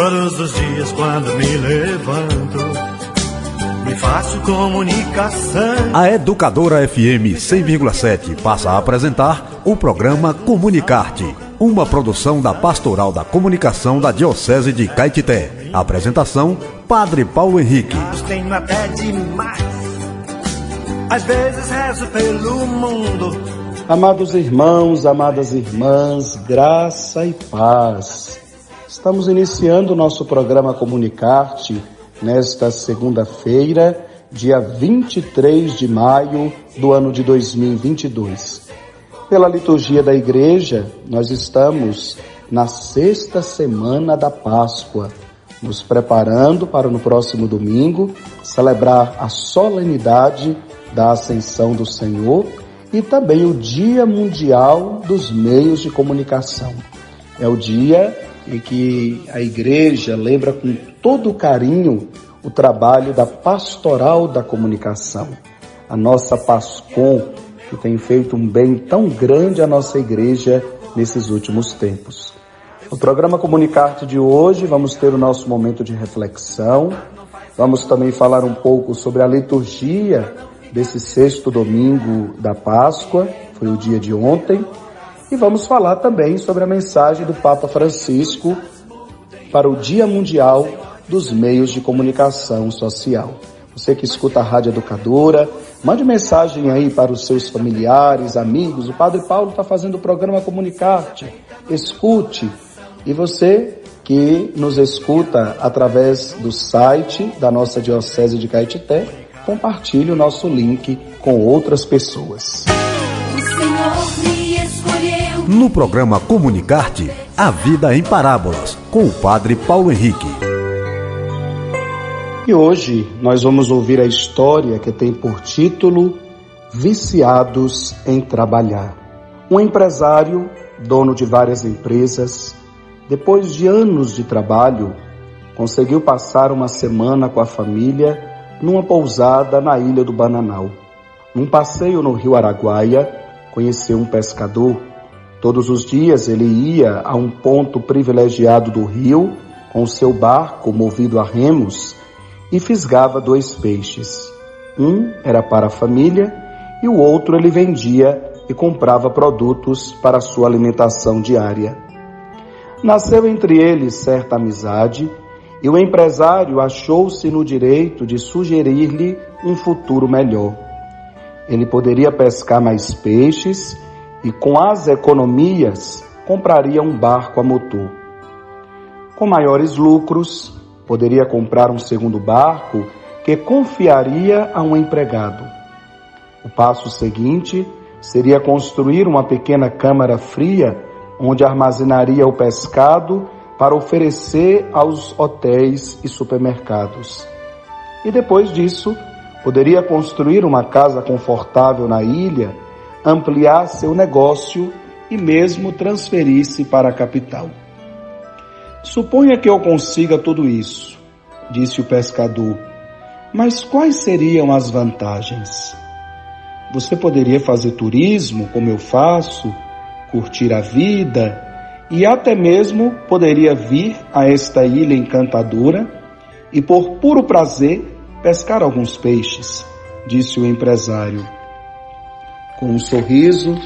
Todos os dias quando me levanto, me faço comunicação. A Educadora FM 100,7 passa a apresentar o programa Comunicarte, uma produção da Pastoral da Comunicação da Diocese de Caetité. Apresentação: Padre Paulo Henrique. Tenho até demais. Às vezes rezo pelo mundo. Amados irmãos, amadas irmãs, graça e paz. Estamos iniciando o nosso programa Comunicarte nesta segunda-feira, dia 23 de maio do ano de 2022. Pela liturgia da igreja, nós estamos na sexta semana da Páscoa, nos preparando para no próximo domingo celebrar a solenidade da Ascensão do Senhor e também o Dia Mundial dos Meios de Comunicação. É o dia em que a igreja lembra com todo carinho o trabalho da pastoral da comunicação, a nossa PASCOM, que tem feito um bem tão grande à nossa igreja nesses últimos tempos. No programa Comunicarte de hoje, vamos ter o nosso momento de reflexão, vamos também falar um pouco sobre a liturgia desse sexto domingo da Páscoa, foi o dia de ontem, e vamos falar também sobre a mensagem do Papa Francisco para o Dia Mundial dos Meios de Comunicação Social. Você que escuta a Rádio Educadora, mande mensagem aí para os seus familiares, amigos. O Padre Paulo está fazendo o programa Comunicarte. Escute. E você que nos escuta através do site da nossa Diocese de Caetité, compartilhe o nosso link com outras pessoas. No programa Comunicarte, a vida em parábolas, com o Padre Paulo Henrique. E hoje nós vamos ouvir a história que tem por título Viciados em Trabalhar. Um empresário, dono de várias empresas, depois de anos de trabalho, conseguiu passar uma semana com a família numa pousada na ilha do Bananal. Num passeio no rio Araguaia, conheceu um pescador Todos os dias ele ia a um ponto privilegiado do rio com seu barco movido a remos e fisgava dois peixes. Um era para a família e o outro ele vendia e comprava produtos para sua alimentação diária. Nasceu entre eles certa amizade e o empresário achou-se no direito de sugerir-lhe um futuro melhor. Ele poderia pescar mais peixes e com as economias compraria um barco a motor. Com maiores lucros, poderia comprar um segundo barco que confiaria a um empregado. O passo seguinte seria construir uma pequena câmara fria onde armazenaria o pescado para oferecer aos hotéis e supermercados. E depois disso, poderia construir uma casa confortável na ilha ampliar seu negócio e mesmo transferir-se para a capital. Suponha que eu consiga tudo isso, disse o pescador, mas quais seriam as vantagens? Você poderia fazer turismo, como eu faço, curtir a vida e até mesmo poderia vir a esta ilha encantadora e, por puro prazer, pescar alguns peixes, disse o empresário. Com um sorriso,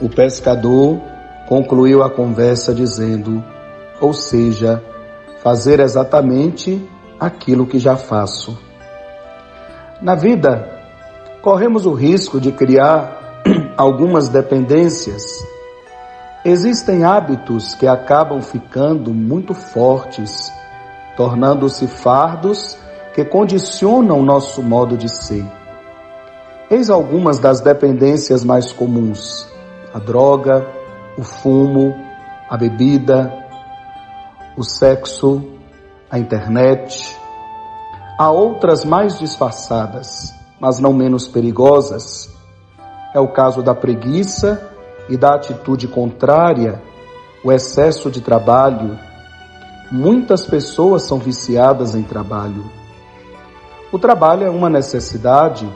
o pescador concluiu a conversa dizendo: ou seja, fazer exatamente aquilo que já faço. Na vida, corremos o risco de criar algumas dependências. Existem hábitos que acabam ficando muito fortes, tornando-se fardos que condicionam nosso modo de ser. Eis algumas das dependências mais comuns: a droga, o fumo, a bebida, o sexo, a internet. Há outras mais disfarçadas, mas não menos perigosas. É o caso da preguiça e da atitude contrária, o excesso de trabalho. Muitas pessoas são viciadas em trabalho. O trabalho é uma necessidade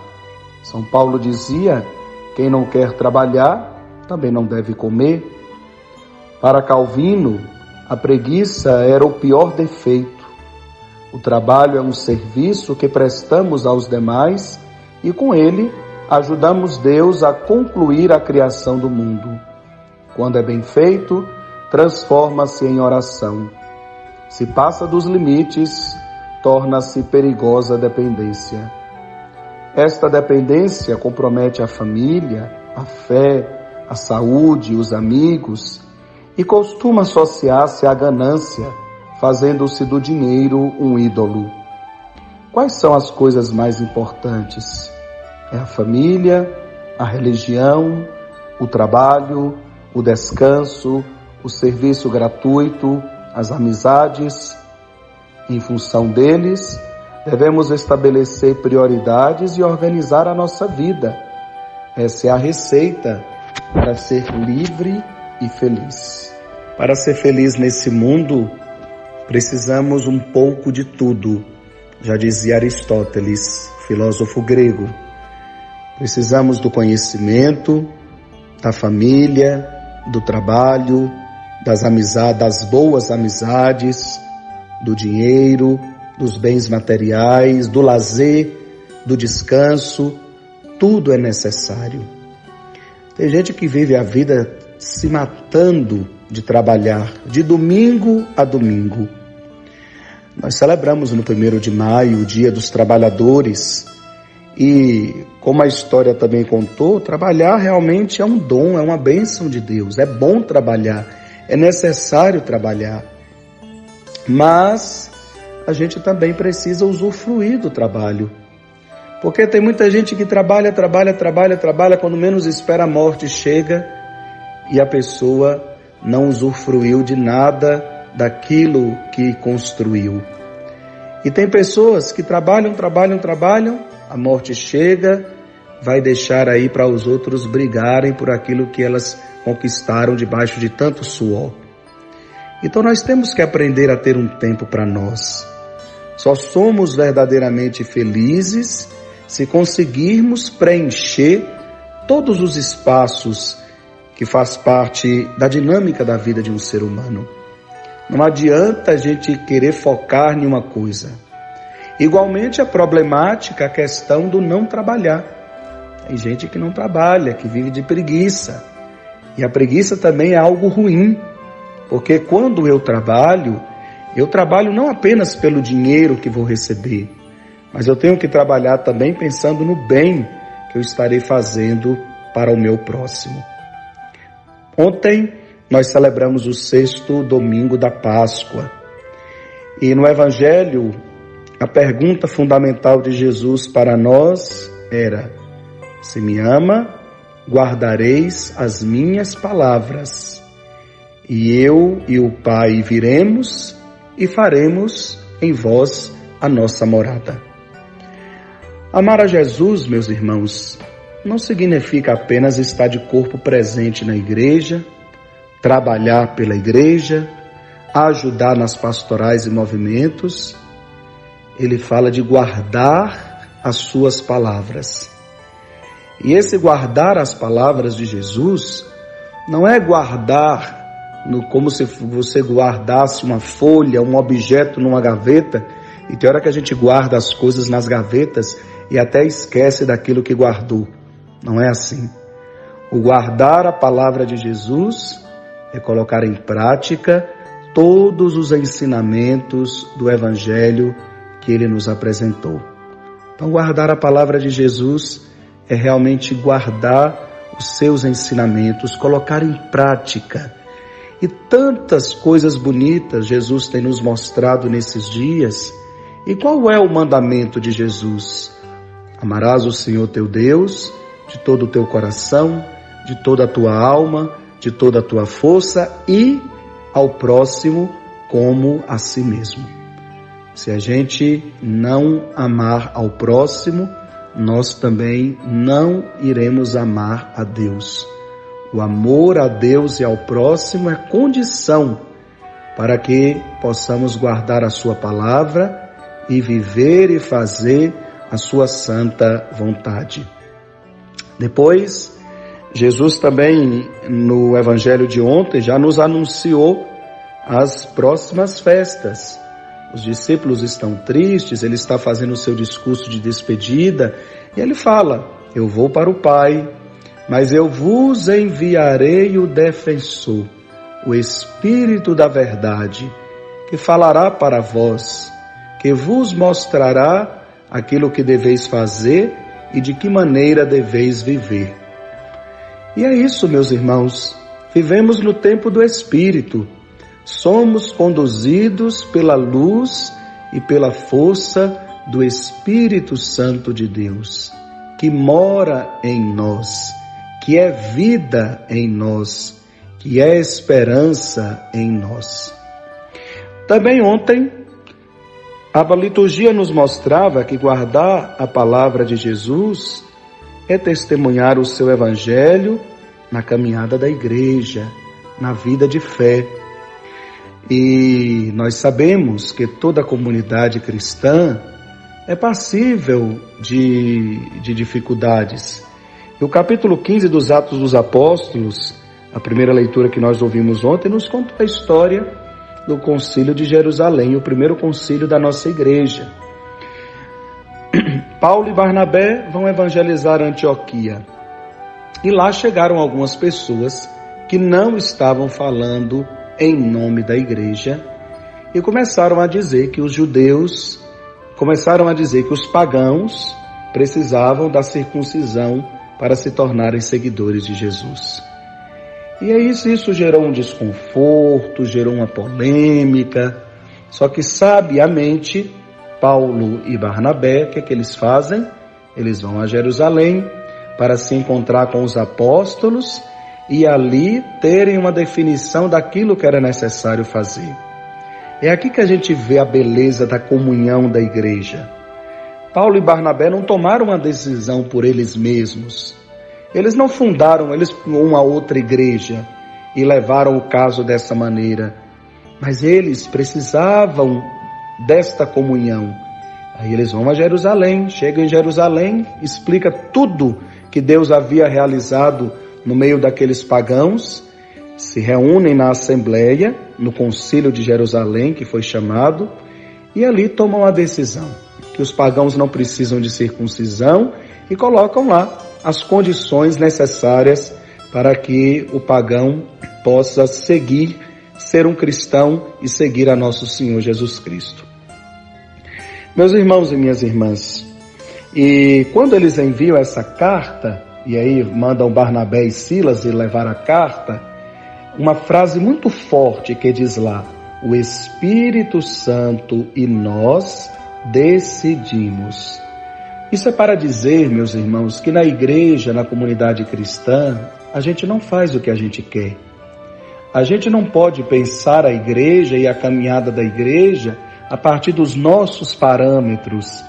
são Paulo dizia: quem não quer trabalhar também não deve comer. Para Calvino, a preguiça era o pior defeito. O trabalho é um serviço que prestamos aos demais e com ele ajudamos Deus a concluir a criação do mundo. Quando é bem feito, transforma-se em oração. Se passa dos limites, torna-se perigosa dependência. Esta dependência compromete a família, a fé, a saúde, os amigos e costuma associar-se à ganância, fazendo-se do dinheiro um ídolo. Quais são as coisas mais importantes? É a família, a religião, o trabalho, o descanso, o serviço gratuito, as amizades. Em função deles, devemos estabelecer prioridades e organizar a nossa vida. Essa é a receita para ser livre e feliz. Para ser feliz nesse mundo, precisamos um pouco de tudo, já dizia Aristóteles, filósofo grego. Precisamos do conhecimento, da família, do trabalho, das amizades, das boas amizades, do dinheiro, dos bens materiais, do lazer, do descanso, tudo é necessário. Tem gente que vive a vida se matando de trabalhar, de domingo a domingo. Nós celebramos no primeiro de maio o Dia dos Trabalhadores e, como a história também contou, trabalhar realmente é um dom, é uma bênção de Deus. É bom trabalhar, é necessário trabalhar. Mas a gente também precisa usufruir do trabalho. Porque tem muita gente que trabalha, trabalha, trabalha, trabalha, quando menos espera a morte chega e a pessoa não usufruiu de nada daquilo que construiu. E tem pessoas que trabalham, trabalham, trabalham, a morte chega, vai deixar aí para os outros brigarem por aquilo que elas conquistaram debaixo de tanto suor. Então nós temos que aprender a ter um tempo para nós. Só somos verdadeiramente felizes se conseguirmos preencher todos os espaços que faz parte da dinâmica da vida de um ser humano. Não adianta a gente querer focar em uma coisa. Igualmente é problemática a questão do não trabalhar. Tem gente que não trabalha, que vive de preguiça. E a preguiça também é algo ruim, porque quando eu trabalho, eu trabalho não apenas pelo dinheiro que vou receber, mas eu tenho que trabalhar também pensando no bem que eu estarei fazendo para o meu próximo. Ontem nós celebramos o sexto domingo da Páscoa. E no Evangelho, a pergunta fundamental de Jesus para nós era: Se me ama, guardareis as minhas palavras. E eu e o Pai viremos e faremos em vós a nossa morada. Amar a Jesus, meus irmãos, não significa apenas estar de corpo presente na igreja, trabalhar pela igreja, ajudar nas pastorais e movimentos. Ele fala de guardar as suas palavras. E esse guardar as palavras de Jesus não é guardar no, como se você guardasse uma folha, um objeto numa gaveta, e tem hora que a gente guarda as coisas nas gavetas e até esquece daquilo que guardou. Não é assim. O guardar a palavra de Jesus é colocar em prática todos os ensinamentos do Evangelho que ele nos apresentou. Então, guardar a palavra de Jesus é realmente guardar os seus ensinamentos, colocar em prática. E tantas coisas bonitas Jesus tem nos mostrado nesses dias. E qual é o mandamento de Jesus? Amarás o Senhor teu Deus de todo o teu coração, de toda a tua alma, de toda a tua força e ao próximo como a si mesmo. Se a gente não amar ao próximo, nós também não iremos amar a Deus. O amor a Deus e ao próximo é condição para que possamos guardar a Sua palavra e viver e fazer a Sua santa vontade. Depois, Jesus também no evangelho de ontem já nos anunciou às próximas festas. Os discípulos estão tristes, ele está fazendo o seu discurso de despedida e ele fala: Eu vou para o Pai, mas eu vos enviarei o defensor, o Espírito da Verdade, que falará para vós, que vos mostrará aquilo que deveis fazer e de que maneira deveis viver. E é isso, meus irmãos. Vivemos no tempo do Espírito somos conduzidos pela luz e pela força do Espírito Santo de Deus, que mora em nós, que é vida em nós, que é esperança em nós. Também ontem, a liturgia nos mostrava que guardar a palavra de Jesus é testemunhar o seu evangelho na caminhada da igreja, na vida de fé. E nós sabemos que toda comunidade cristã é passível de, de dificuldades. E o capítulo 15 dos Atos dos Apóstolos, a primeira leitura que nós ouvimos ontem, nos conta a história do concílio de Jerusalém, o primeiro concílio da nossa igreja. Paulo e Barnabé vão evangelizar Antioquia. E lá chegaram algumas pessoas que não estavam falando em nome da igreja e começaram a dizer que os judeus, começaram a dizer que os pagãos precisavam da circuncisão para se tornarem seguidores de Jesus. E é isso, isso gerou um desconforto, gerou uma polêmica. Só que sabiamente, Paulo e Barnabé, o que, é que eles fazem? Eles vão a Jerusalém para se encontrar com os apóstolos e ali terem uma definição daquilo que era necessário fazer. É aqui que a gente vê a beleza da comunhão da igreja. Paulo e Barnabé não tomaram uma decisão por eles mesmos. Eles não fundaram eles uma outra igreja e levaram o caso dessa maneira, mas eles precisavam desta comunhão. Aí eles vão a Jerusalém, chegam em Jerusalém, explica tudo que Deus havia realizado no meio daqueles pagãos, se reúnem na Assembleia, no Concílio de Jerusalém, que foi chamado, e ali tomam a decisão que os pagãos não precisam de circuncisão e colocam lá as condições necessárias para que o pagão possa seguir, ser um cristão e seguir a nosso Senhor Jesus Cristo. Meus irmãos e minhas irmãs, e quando eles enviam essa carta, e aí mandam Barnabé e Silas e levar a carta, uma frase muito forte que diz lá: O Espírito Santo e nós decidimos. Isso é para dizer, meus irmãos, que na igreja, na comunidade cristã, a gente não faz o que a gente quer. A gente não pode pensar a igreja e a caminhada da igreja a partir dos nossos parâmetros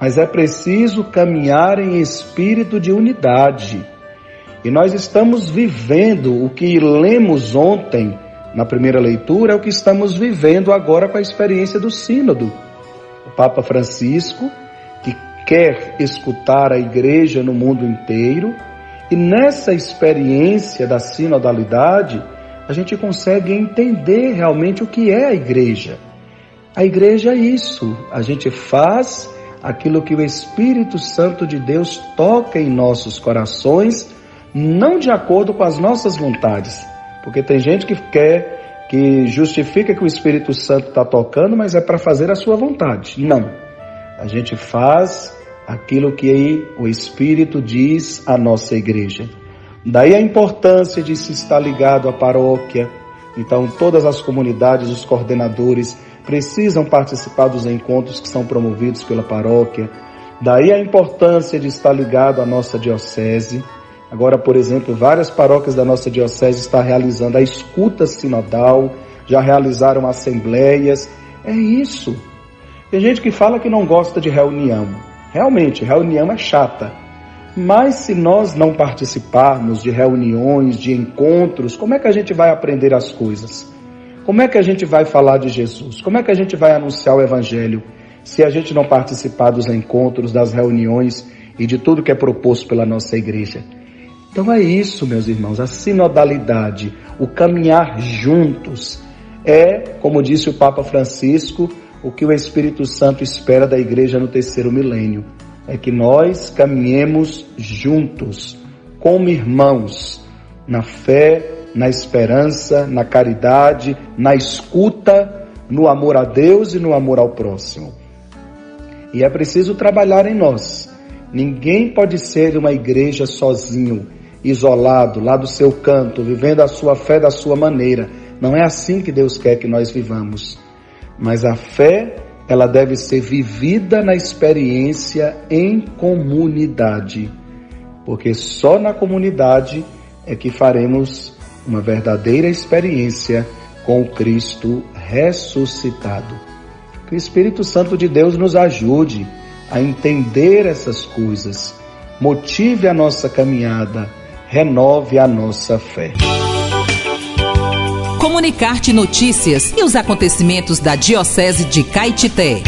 mas é preciso caminhar em espírito de unidade. E nós estamos vivendo o que lemos ontem na primeira leitura, é o que estamos vivendo agora com a experiência do Sínodo. O Papa Francisco, que quer escutar a igreja no mundo inteiro, e nessa experiência da sinodalidade, a gente consegue entender realmente o que é a igreja. A igreja é isso, a gente faz aquilo que o Espírito Santo de Deus toca em nossos corações, não de acordo com as nossas vontades. Porque tem gente que quer, que justifica que o Espírito Santo está tocando, mas é para fazer a sua vontade. Não. A gente faz aquilo que o Espírito diz à nossa igreja. Daí a importância de se estar ligado à paróquia. Então, todas as comunidades, os coordenadores, precisam participar dos encontros que são promovidos pela paróquia. Daí a importância de estar ligado à nossa diocese. Agora, por exemplo, várias paróquias da nossa diocese estão realizando a escuta sinodal, já realizaram assembleias. É isso. Tem gente que fala que não gosta de reunião. Realmente, reunião é chata. Mas se nós não participarmos de reuniões, de encontros, como é que a gente vai aprender as coisas? Como é que a gente vai falar de Jesus? Como é que a gente vai anunciar o Evangelho se a gente não participar dos encontros, das reuniões e de tudo que é proposto pela nossa igreja? Então é isso, meus irmãos, a sinodalidade, o caminhar juntos, É, como disse o Papa Francisco, o que o Espírito Santo espera da igreja no terceiro milênio. É que nós caminhemos juntos, como irmãos, na fé, na esperança, na caridade, na escuta, no amor a Deus e no amor ao próximo. E é preciso trabalhar em nós. Ninguém pode ser uma igreja sozinho, isolado, lá do seu canto, vivendo a sua fé da sua maneira. Não é assim que Deus quer que nós vivamos. Mas a fé, ela deve ser vivida na experiência em comunidade. Porque só na comunidade é que faremos uma verdadeira experiência com o Cristo ressuscitado. Que o Espírito Santo de Deus nos ajude a entender essas coisas, motive a nossa caminhada, renove a nossa fé. Comunicar-te notícias e os acontecimentos da Diocese de Caetité.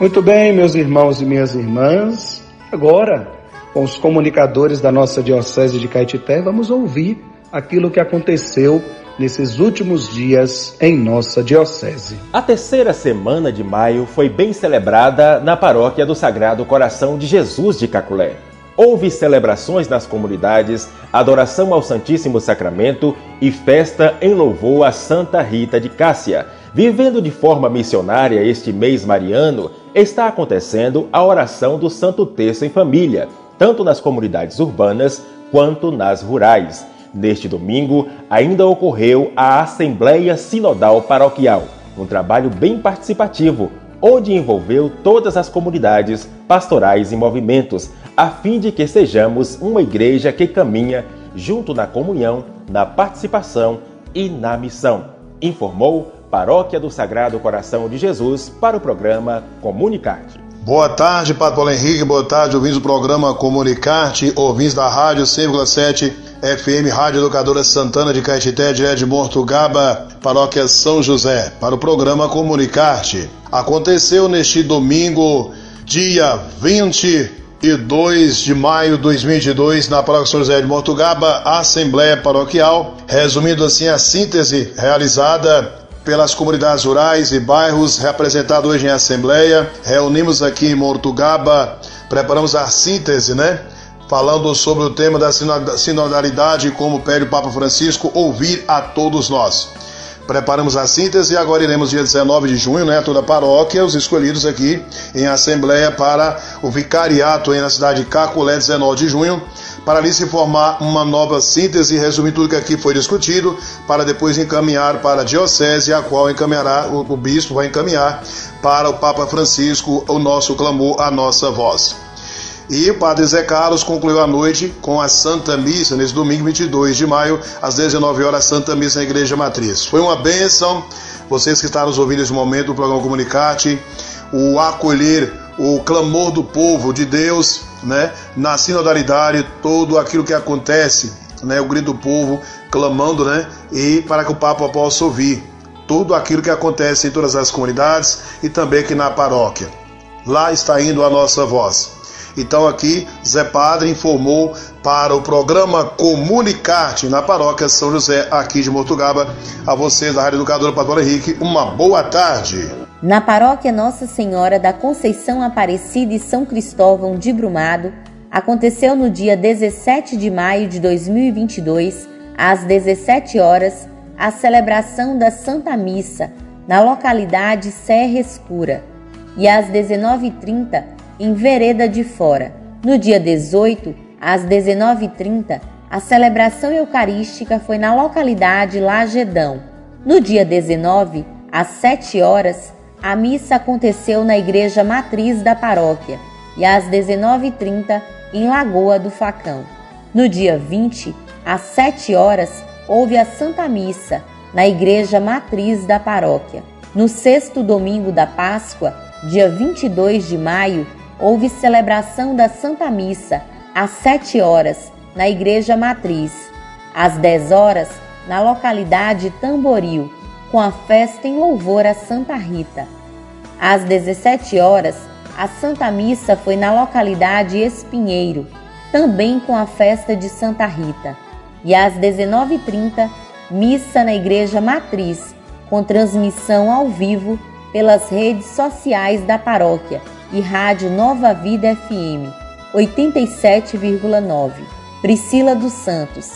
Muito bem, meus irmãos e minhas irmãs. Agora, com os comunicadores da nossa Diocese de Caetité, vamos ouvir aquilo que aconteceu nesses últimos dias em nossa Diocese. A terceira semana de maio foi bem celebrada na paróquia do Sagrado Coração de Jesus de Caculé. Houve celebrações nas comunidades, adoração ao Santíssimo Sacramento e festa em louvor a Santa Rita de Cássia. Vivendo de forma missionária este mês mariano, está acontecendo a oração do Santo Terço em família, tanto nas comunidades urbanas quanto nas rurais. Neste domingo, ainda ocorreu a Assembleia Sinodal Paroquial, um trabalho bem participativo, onde envolveu todas as comunidades, pastorais e movimentos, a fim de que sejamos uma igreja que caminha junto na comunhão, na participação e na missão. Informou Paróquia do Sagrado Coração de Jesus para o programa Comunicarte. Boa tarde, Padre Paulo Henrique. Boa tarde, ouvintes do programa Comunicarte, ouvintes da Rádio 100,7 FM, Rádio Educadora Santana de Caetité, direto de Mortugaba, Paróquia São José, para o programa Comunicarte. Aconteceu neste domingo, dia 22 de maio de 2022, na Paróquia São José de Mortugaba, a Assembleia Paroquial, resumindo assim a síntese realizada pelas comunidades rurais e bairros representados hoje em Assembleia. Reunimos aqui em Mortugaba, preparamos a síntese, né? Falando sobre o tema da sinodalidade, como pede o Papa Francisco, ouvir a todos nós. Preparamos a síntese e agora iremos dia 19 de junho, né, toda a paróquia, os escolhidos aqui em assembleia para o vicariato aí na cidade de Caculé, 19 de junho, para ali se formar uma nova síntese e resumir tudo que aqui foi discutido, para depois encaminhar para a diocese, a qual encaminhará, o, o bispo vai encaminhar para o Papa Francisco o nosso clamor, a nossa voz. E o Padre Zé Carlos concluiu a noite com a Santa Missa, nesse domingo 22 de maio, às 19 horas, Santa Missa na Igreja Matriz. Foi uma bênção, vocês que estão nos ouvindo nesse momento, o programa Comunicate, o acolher o clamor do povo de Deus, né, na sinodalidade, todo aquilo que acontece, né, o grito do povo clamando, né, e para que o Papa possa ouvir tudo aquilo que acontece em todas as comunidades e também aqui na paróquia. Lá está indo a nossa voz. Então aqui Zé Padre informou para o programa Comunicarte na paróquia São José, aqui de Mortugaba. A vocês da Rádio Educadora Pastor Henrique, uma boa tarde. Na paróquia Nossa Senhora da Conceição Aparecida e São Cristóvão de Brumado, aconteceu no dia 17 de maio de 2022, às 17 horas, a celebração da Santa Missa na localidade Serra Escura e às 19h30 em Vereda de Fora. No dia 18, às 19h30, a celebração eucarística foi na localidade Lagedão. No dia 19, às 7 horas, a missa aconteceu na igreja matriz da paróquia e às 19h30 em Lagoa do Facão. No dia 20, às 7 horas, houve a Santa Missa na igreja matriz da paróquia. No sexto domingo da Páscoa, dia 22 de maio, houve celebração da Santa Missa às 7 horas na Igreja Matriz, às 10 horas na localidade Tamboril, com a festa em louvor a Santa Rita. Às 17 horas, a Santa Missa foi na localidade Espinheiro, também com a festa de Santa Rita. e às 19h30, missa na Igreja Matriz, com transmissão ao vivo pelas redes sociais da paróquia e Rádio Nova Vida FM 87,9. Priscila dos Santos,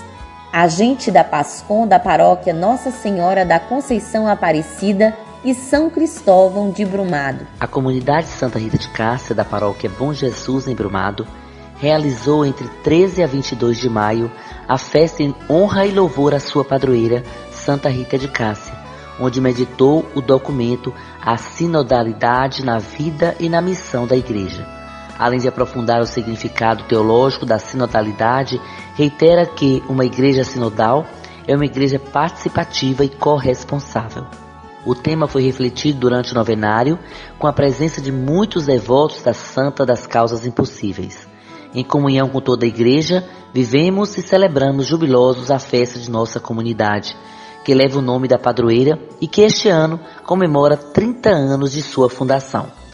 agente da Pascom da paróquia Nossa Senhora da Conceição Aparecida e São Cristóvão de Brumado. A comunidade Santa Rita de Cássia da paróquia Bom Jesus em Brumado realizou entre 13 a 22 de maio a festa em honra e louvor à sua padroeira, Santa Rita de Cássia, onde meditou o documento A Sinodalidade na Vida e na Missão da Igreja. Além de aprofundar o significado teológico da sinodalidade, reitera que uma igreja sinodal é uma igreja participativa e corresponsável. O tema foi refletido durante o novenário, com a presença de muitos devotos da Santa das Causas Impossíveis. Em comunhão com toda a igreja, vivemos e celebramos jubilosos a festa de nossa comunidade, que leva o nome da padroeira e que este ano comemora 30 anos de sua fundação.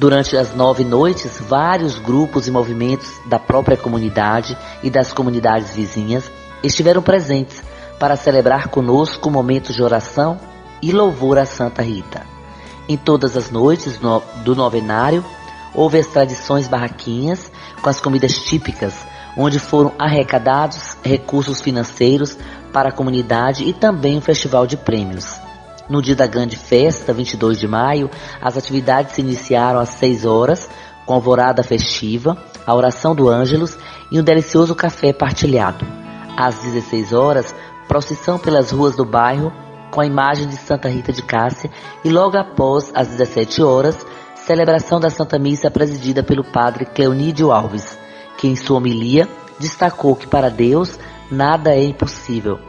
Durante as nove noites, vários grupos e movimentos da própria comunidade e das comunidades vizinhas estiveram presentes para celebrar conosco momentos de oração e louvor a Santa Rita. Em todas as noites do novenário, houve as tradições barraquinhas com as comidas típicas, onde foram arrecadados recursos financeiros para a comunidade e também um festival de prêmios. No dia da grande festa, 22 de maio, as atividades se iniciaram às 6 horas, com alvorada festiva, a oração do Ângelus e um delicioso café partilhado. Às 16 horas, procissão pelas ruas do bairro com a imagem de Santa Rita de Cássia e logo após, às 17 horas, celebração da Santa Missa presidida pelo padre Cleonídio Alves, que em sua homilia destacou que para Deus nada é impossível.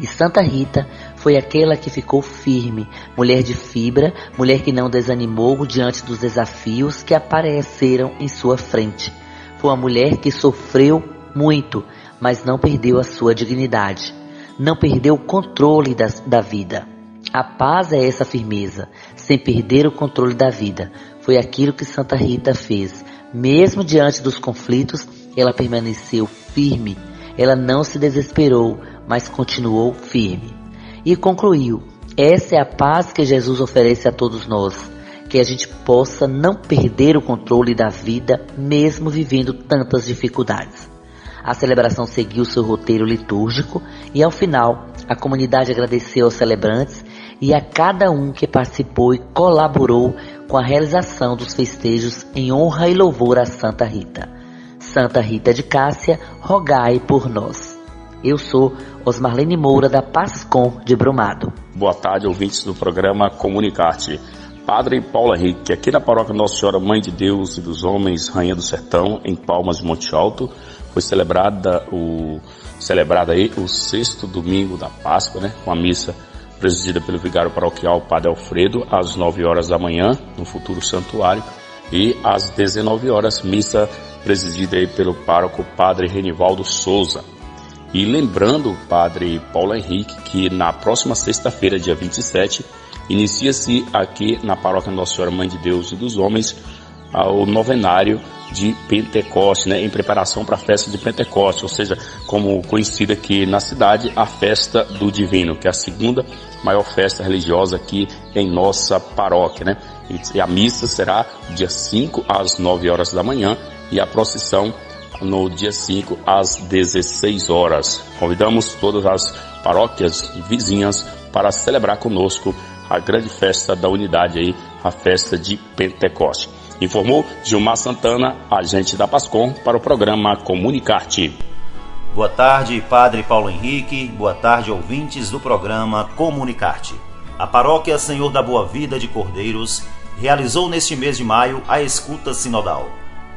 E Santa Rita foi aquela que ficou firme, mulher de fibra, mulher que não desanimou diante dos desafios que apareceram em sua frente. Foi uma mulher que sofreu muito, mas não perdeu a sua dignidade, não perdeu o controle da, da vida. A paz é essa firmeza, sem perder o controle da vida. Foi aquilo que Santa Rita fez. Mesmo diante dos conflitos, ela permaneceu firme. Ela não se desesperou, mas continuou firme. E concluiu: essa é a paz que Jesus oferece a todos nós. Que a gente possa não perder o controle da vida, mesmo vivendo tantas dificuldades. A celebração seguiu seu roteiro litúrgico e, ao final, a comunidade agradeceu aos celebrantes e a cada um que participou e colaborou com a realização dos festejos em honra e louvor a Santa Rita. Santa Rita de Cássia, rogai por nós. Eu sou Osmarlene Moura da Pascom de Brumado. Boa tarde, ouvintes do programa Comunicarte. Padre Paulo Henrique, aqui na paróquia Nossa Senhora Mãe de Deus e dos Homens, Rainha do Sertão, em Palmas de Monte Alto, foi celebrada o celebrada aí o sexto domingo da Páscoa, né, com a missa presidida pelo vigário paroquial Padre Alfredo, às 9 horas da manhã, no futuro santuário, e às 19 horas, missa presidida aí pelo pároco Padre Renivaldo Souza. E lembrando, Padre Paulo Henrique, que na próxima sexta-feira, dia 27, inicia-se aqui na paróquia Nossa Senhora Mãe de Deus e dos Homens o novenário de Pentecoste, né, em preparação para a festa de Pentecoste, ou seja, como conhecida aqui na cidade, a festa do Divino, que é a segunda maior festa religiosa aqui em nossa paróquia, né? E a missa será dia 5 às 9 horas da manhã e a procissão no dia 5 às 16 horas. Convidamos todas as paróquias vizinhas para celebrar conosco a grande festa da unidade aí, a festa de Pentecoste. Informou Gilmar Santana, agente da Pascom, para o programa Comunicarte. Boa tarde, Padre Paulo Henrique. Boa tarde, ouvintes do programa Comunicarte. A Paróquia Senhor da Boa Vida de Cordeiros realizou neste mês de maio a escuta sinodal,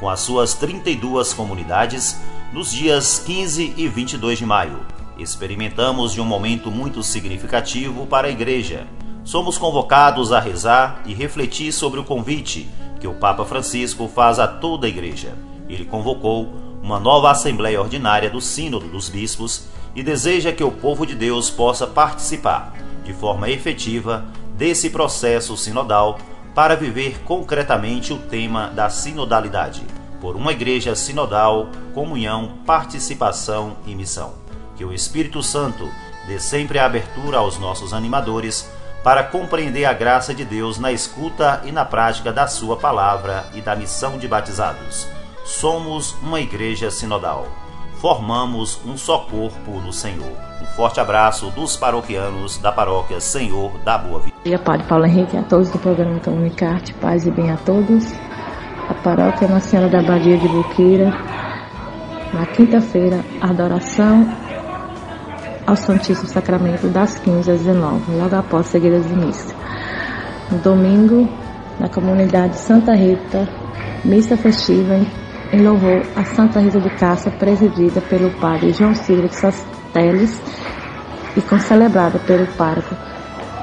com as suas 32 comunidades, nos dias 15 e 22 de maio. Experimentamos de um momento muito significativo para a Igreja. Somos convocados a rezar e refletir sobre o convite que o Papa Francisco faz a toda a Igreja. Ele convocou uma nova Assembleia Ordinária do Sínodo dos Bispos e deseja que o povo de Deus possa participar de forma efetiva desse processo sinodal para viver concretamente o tema da sinodalidade, por uma igreja sinodal, comunhão, participação e missão. Que o Espírito Santo dê sempre a abertura aos nossos animadores para compreender a graça de Deus na escuta e na prática da Sua palavra e da missão de batizados. Somos uma igreja sinodal. Formamos um só corpo no Senhor. Um forte abraço dos paroquianos da paróquia Senhor da Boa Vida. Dia Padre Paulo Henrique, a todos do programa Comunicarte, paz e bem a todos. A paróquia Nossa Senhora da Badia de Buqueira, na quinta-feira, adoração ao Santíssimo Sacramento das 15 às 19, logo após seguidas de missa. No domingo, na comunidade Santa Rita, missa festiva em louvor a Santa Rita de Cássia, presidida pelo padre João Silva de Sasteles e concelebrada pelo pároco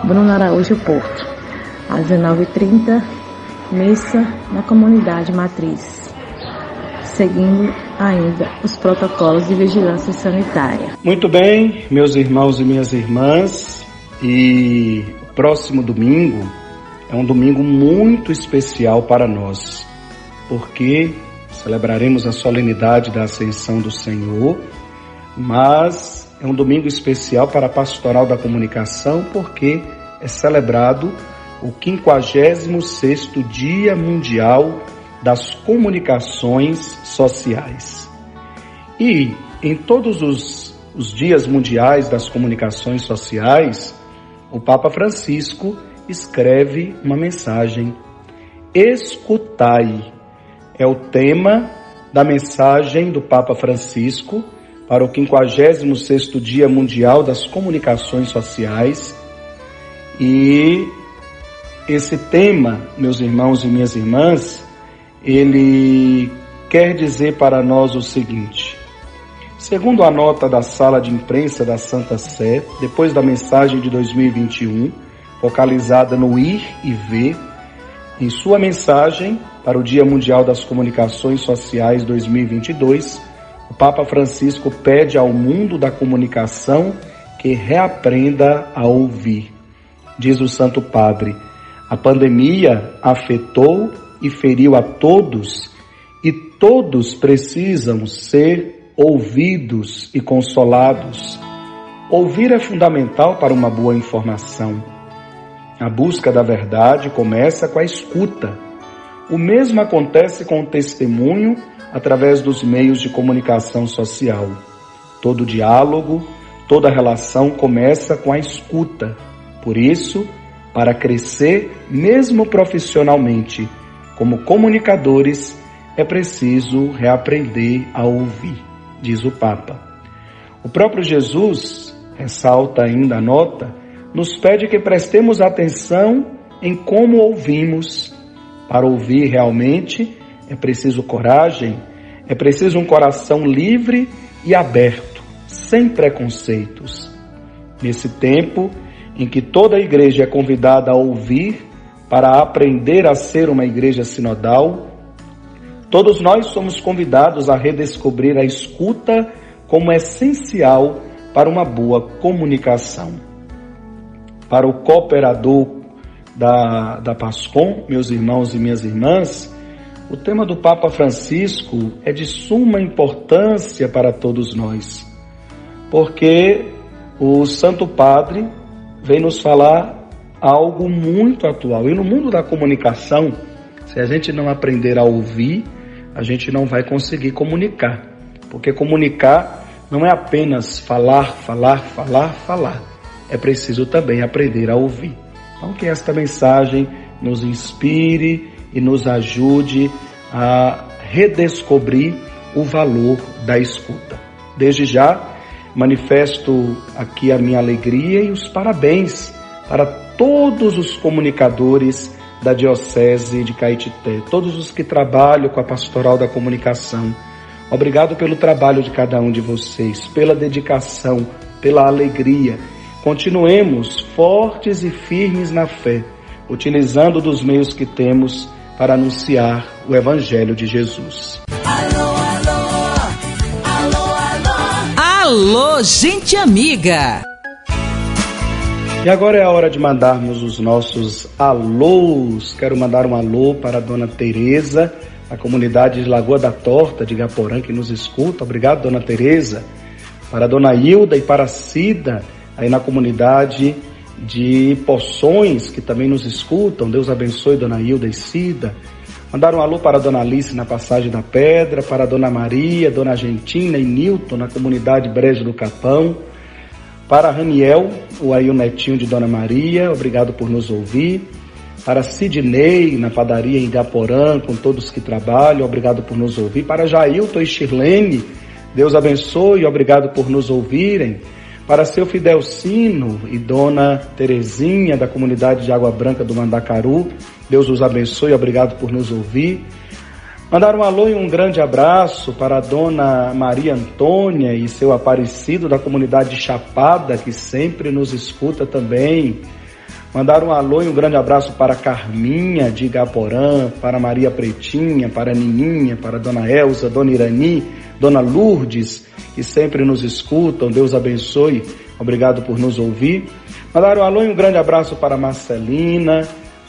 Bruno Araújo Porto. Às 19h30, missa na comunidade matriz, seguindo ainda os protocolos de vigilância sanitária. Muito bem, meus irmãos e minhas irmãs, e próximo domingo é um domingo muito especial para nós, porque celebraremos a solenidade da Ascensão do Senhor, mas é um domingo especial para a Pastoral da Comunicação, porque é celebrado o 56º Dia Mundial das comunicações sociais. E em todos os, os dias mundiais das comunicações sociais, o Papa Francisco escreve uma mensagem. Escutai é o tema da mensagem do Papa Francisco para o 56º Dia Mundial das Comunicações Sociais. E esse tema, meus irmãos e minhas irmãs, ele quer dizer para nós o seguinte: segundo a nota da sala de imprensa da Santa Sé, depois da mensagem de 2021, focalizada no ir e ver, em sua mensagem para o Dia Mundial das Comunicações Sociais 2022, o Papa Francisco pede ao mundo da comunicação que reaprenda a ouvir. Diz o Santo Padre: a pandemia afetou e feriu a todos, e todos precisam ser ouvidos e consolados. Ouvir é fundamental para uma boa informação. A busca da verdade começa com a escuta. O mesmo acontece com o testemunho através dos meios de comunicação social. Todo diálogo, toda relação começa com a escuta. Por isso, para crescer, mesmo profissionalmente, como comunicadores, é preciso reaprender a ouvir, diz o Papa. O próprio Jesus, ressalta ainda a nota, nos pede que prestemos atenção em como ouvimos. Para ouvir realmente é preciso coragem, é preciso um coração livre e aberto, sem preconceitos. Nesse tempo em que toda a igreja é convidada a ouvir, para aprender a ser uma igreja sinodal, todos nós somos convidados a redescobrir a escuta como essencial para uma boa comunicação. Para o cooperador da, da PASCOM, meus irmãos e minhas irmãs, o tema do Papa Francisco é de suma importância para todos nós, porque o Santo Padre vem nos falar algo muito atual. E no mundo da comunicação, se a gente não aprender a ouvir, a gente não vai conseguir comunicar. Porque comunicar não é apenas falar, falar, falar, falar. É preciso também aprender a ouvir. Então, que esta mensagem nos inspire e nos ajude a redescobrir o valor da escuta. Desde já, manifesto aqui a minha alegria e os parabéns para todos os comunicadores da Diocese de Caetité, todos os que trabalham com a pastoral da comunicação. Obrigado pelo trabalho de cada um de vocês, pela dedicação, pela alegria. Continuemos fortes e firmes na fé, utilizando dos meios que temos para anunciar o Evangelho de Jesus. Alô, alô, alô, alô. Alô, gente amiga! E agora é a hora de mandarmos os nossos alôs. Quero mandar um alô para a dona Tereza, a comunidade de Lagoa da Torta de Gaporã que nos escuta. Obrigado, dona Tereza. para a dona Hilda e para a Cida, aí na comunidade de Poções, que também nos escutam. Deus abençoe Dona Hilda e Cida. Mandar um alô para a Dona Alice na Passagem da Pedra, para a Dona Maria, Dona Argentina e Nilton na comunidade Brejo do Capão. Para Raniel, o aí o netinho de Dona Maria, obrigado por nos ouvir. Para Sidney, na padaria em Gaporã, com todos que trabalham, obrigado por nos ouvir. Para Jailton e Shirlene, Deus abençoe, obrigado por nos ouvirem. Para seu Fidelcino e Dona Terezinha, da comunidade de Água Branca do Mandacaru, Deus os abençoe, obrigado por nos ouvir. Mandar um alô e um grande abraço para a dona Maria Antônia e seu Aparecido da comunidade Chapada, que sempre nos escuta também. Mandar um alô e um grande abraço para Carminha de Igaporã, para Maria Pretinha, para Nininha, para Dona Elza, Dona Irani, Dona Lourdes, que sempre nos escutam. Deus abençoe. Obrigado por nos ouvir. Mandar um alô e um grande abraço para Marcelina,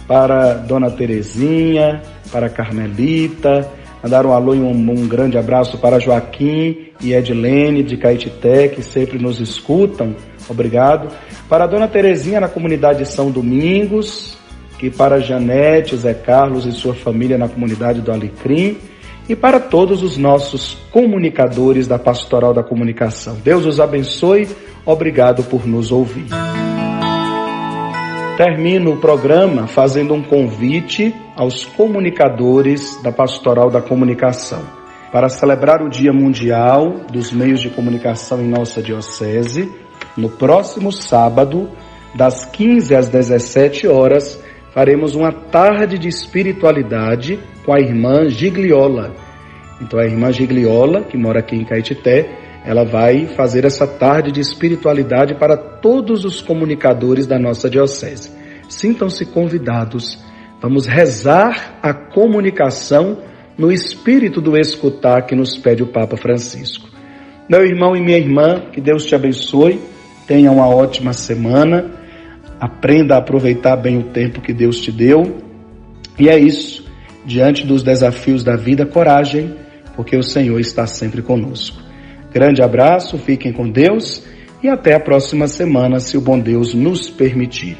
para Dona Terezinha, para Carmelita. Mandar um alô e um, um grande abraço para Joaquim e Edilene de Caetité, que sempre nos escutam. Obrigado. Para Dona Terezinha na comunidade de São Domingos, e para Janete, Zé Carlos e sua família na comunidade do Alecrim e para todos os nossos comunicadores da Pastoral da Comunicação. Deus os abençoe. Obrigado por nos ouvir. Termino o programa fazendo um convite aos comunicadores da Pastoral da Comunicação para celebrar o Dia Mundial dos Meios de Comunicação em nossa Diocese, no próximo sábado, das 15 às 17 horas, faremos uma tarde de espiritualidade com a irmã Gigliola. Então a irmã Gigliola, que mora aqui em Caetité, ela vai fazer essa tarde de espiritualidade para todos os comunicadores da nossa diocese. Sintam-se convidados. Vamos rezar a comunicação no espírito do escutar que nos pede o Papa Francisco. Meu irmão e minha irmã, que Deus te abençoe. Tenha uma ótima semana. Aprenda a aproveitar bem o tempo que Deus te deu. E é isso. Diante dos desafios da vida, coragem, porque o Senhor está sempre conosco. Grande abraço, fiquem com Deus e até a próxima semana, se o bom Deus nos permitir.